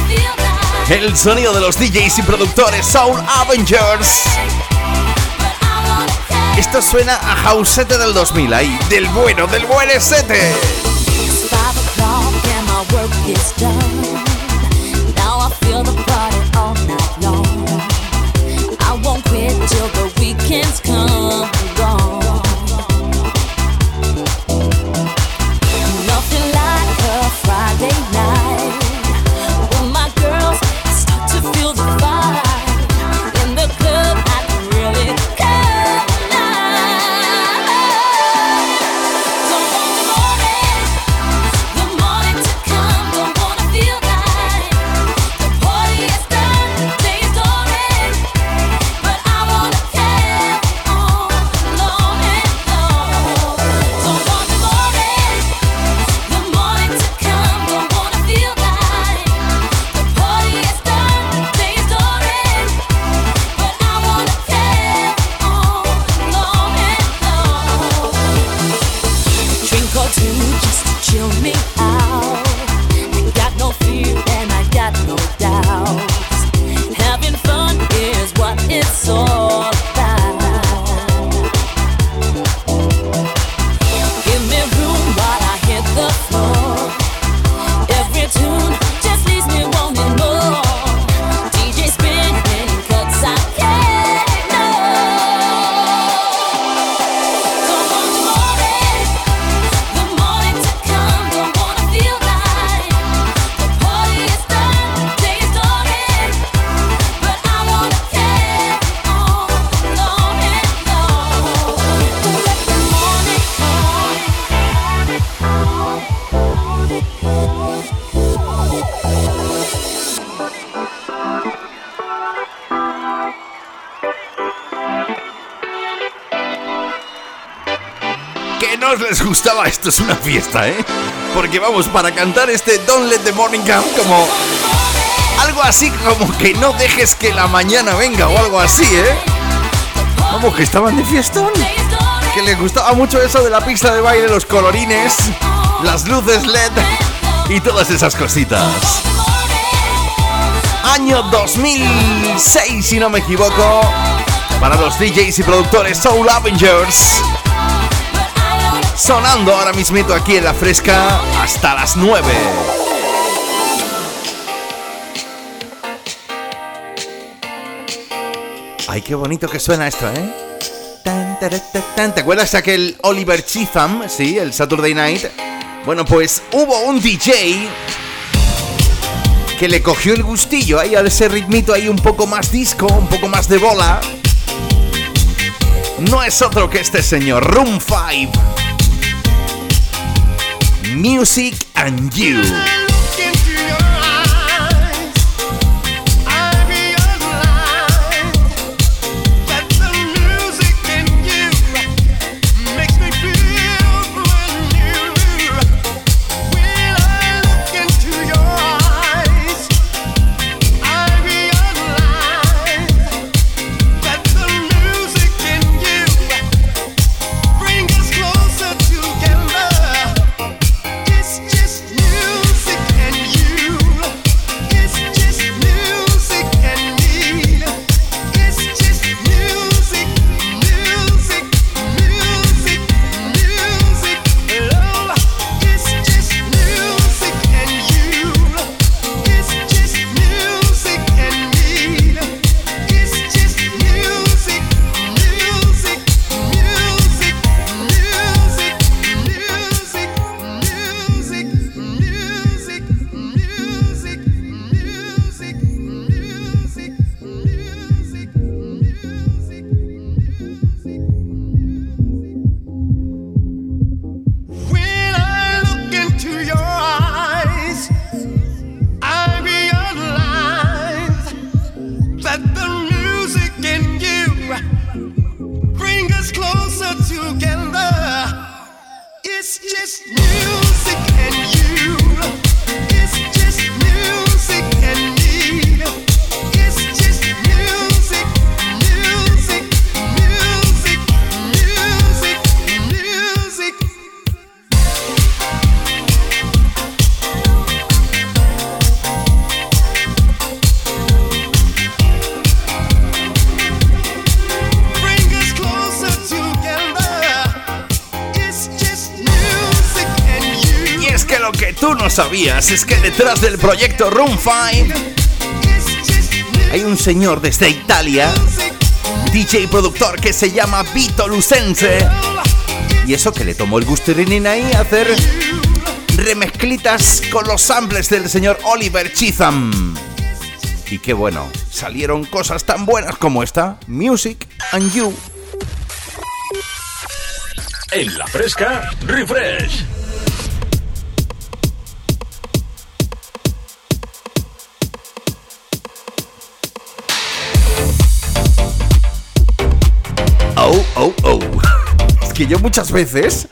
El sonido de los DJs y productores Soul Avengers. Esto suena a Hausete del 2000, ahí, del bueno, del buen sete. Les gustaba, esto es una fiesta, ¿eh? Porque vamos, para cantar este Don't Let the Morning Come como algo así como que no dejes que la mañana venga o algo así, ¿eh? Vamos, que estaban de fiestón. Que les gustaba mucho eso de la pista de baile, los colorines, las luces LED y todas esas cositas. Año 2006, si no me equivoco, para los DJs y productores Soul Avengers. Sonando ahora mismito aquí en la fresca hasta las 9. Ay, qué bonito que suena esto, ¿eh? ¿Te acuerdas de aquel Oliver Cheatham? Sí, el Saturday Night. Bueno, pues hubo un DJ que le cogió el gustillo ahí a ese ritmito ahí un poco más disco, un poco más de bola. No es otro que este señor, Room 5. Music and You. Sabías es que detrás del proyecto Room 5 hay un señor desde Italia, DJ y productor que se llama Vito Lucense. Y eso que le tomó el gusto ahí a hacer remezclitas con los samples del señor Oliver Chisholm. Y qué bueno, salieron cosas tan buenas como esta, Music and You. En la fresca, refresh. Oh, oh. Es que yo muchas veces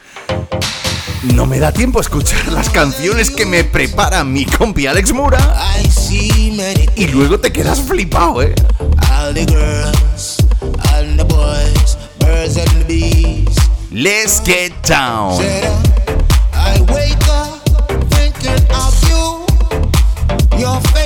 no me da tiempo a escuchar las canciones que me prepara mi compi Alex Mura. Y luego te quedas flipado, ¿eh? Let's get down. I wake up thinking of you, your face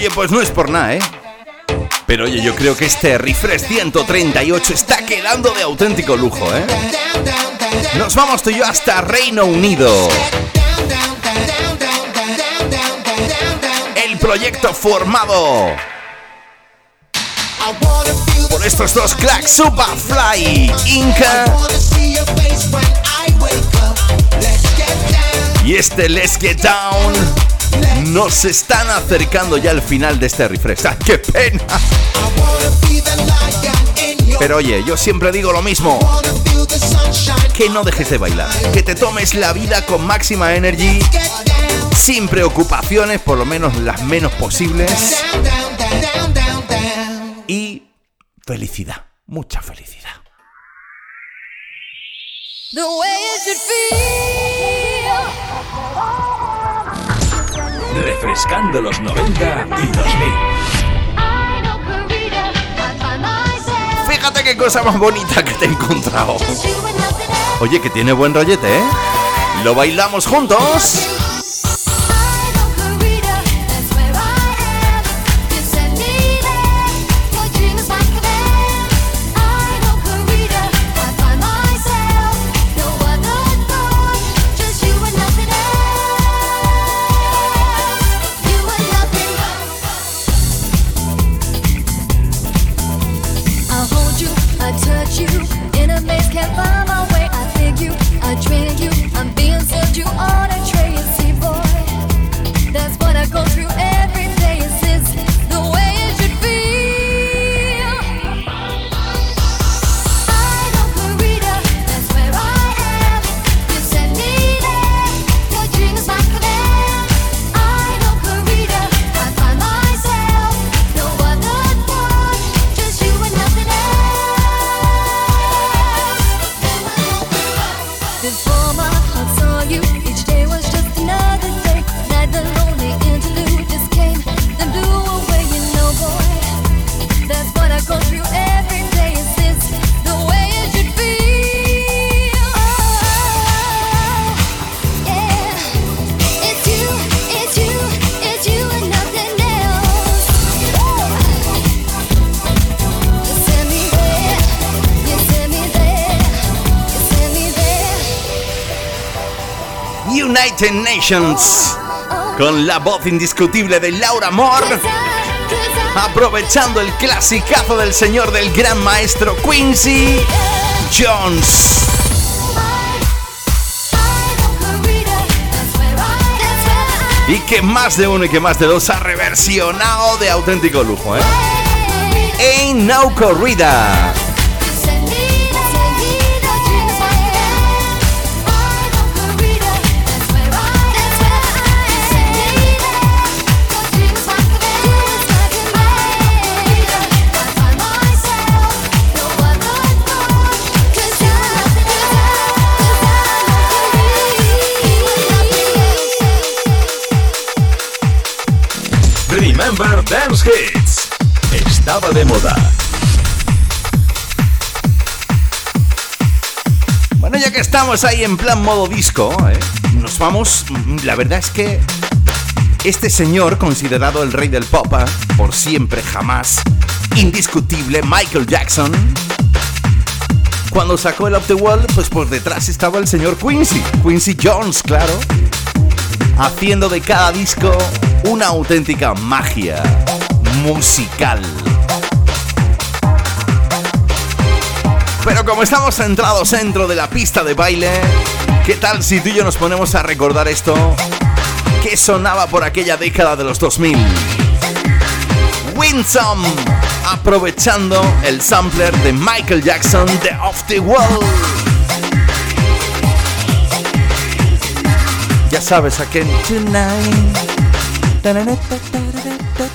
Oye, pues no es por nada, ¿eh? Pero oye, yo creo que este refresh 138 está quedando de auténtico lujo, ¿eh? Nos vamos tú y yo hasta Reino Unido. El proyecto formado por estos dos cracks, Superfly, Inca y este Let's Get Down. Nos están acercando ya al final de este refresh. ¡Ah, ¡Qué pena! Pero oye, yo siempre digo lo mismo. Que no dejes de bailar. Que te tomes la vida con máxima energy. Sin preocupaciones, por lo menos las menos posibles. Y felicidad. Mucha felicidad. Refrescando los 90 y 2000. Fíjate qué cosa más bonita que te he encontrado. Oye, que tiene buen rollete, ¿eh? ¿Lo bailamos juntos? United Nations con la voz indiscutible de Laura Moore aprovechando el clasicazo del señor del gran maestro Quincy Jones. Y que más de uno y que más de dos ha reversionado de auténtico lujo, ¿eh? Ain't corrida. Hits. Estaba de moda. Bueno, ya que estamos ahí en plan modo disco, ¿eh? nos vamos. La verdad es que este señor, considerado el rey del pop, ¿eh? por siempre, jamás, indiscutible, Michael Jackson, cuando sacó el Up the Wall, pues por detrás estaba el señor Quincy, Quincy Jones, claro, haciendo de cada disco una auténtica magia musical. Pero como estamos centrados dentro de la pista de baile, ¿qué tal si tú y yo nos ponemos a recordar esto que sonaba por aquella década de los 2000? Winsome, aprovechando el sampler de Michael Jackson de Off the Wall. Ya sabes a quién.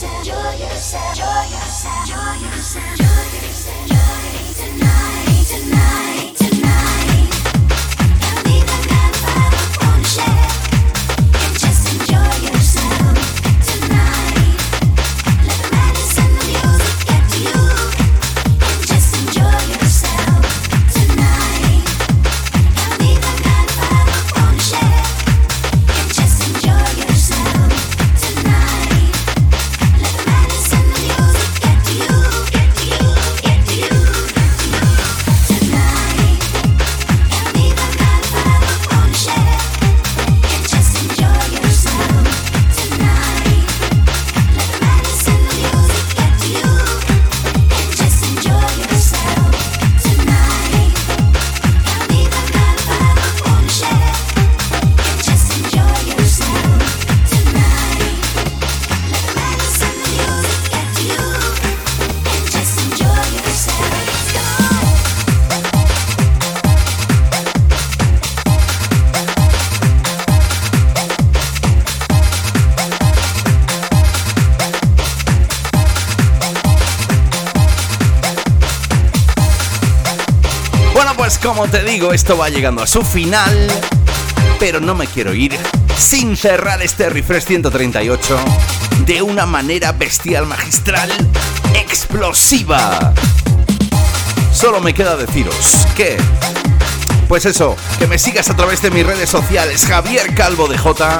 yourself, enjoy yourself, enjoy yourself, enjoy yourself, enjoy yourself. Como te digo, esto va llegando a su final, pero no me quiero ir sin cerrar este refresh 138 de una manera bestial, magistral, explosiva. Solo me queda deciros que, pues eso, que me sigas a través de mis redes sociales, Javier Calvo de J,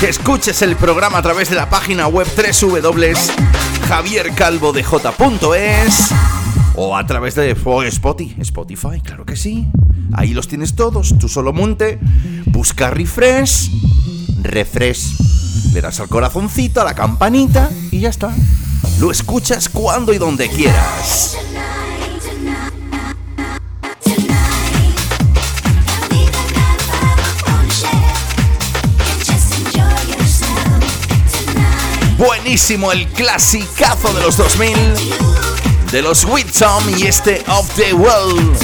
que escuches el programa a través de la página web www.javiercalvodej.es o a través de Spotify, Spotify, claro que sí. Ahí los tienes todos, tú solo monte, busca refresh, refresh, le das al corazoncito, a la campanita y ya está. Lo escuchas cuando y donde quieras. Buenísimo el clasicazo de los 2000 de los Whitson y este Of the World.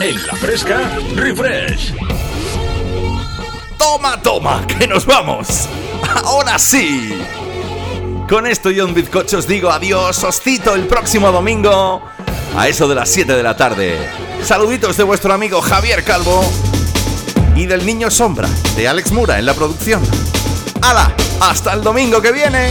en la fresca, refresh. Toma, toma, que nos vamos. Ahora sí. Con esto y un bizcocho os digo adiós, os cito el próximo domingo a eso de las 7 de la tarde. Saluditos de vuestro amigo Javier Calvo y del niño Sombra de Alex Mura en la producción. ¡Hala! ¡Hasta el domingo que viene!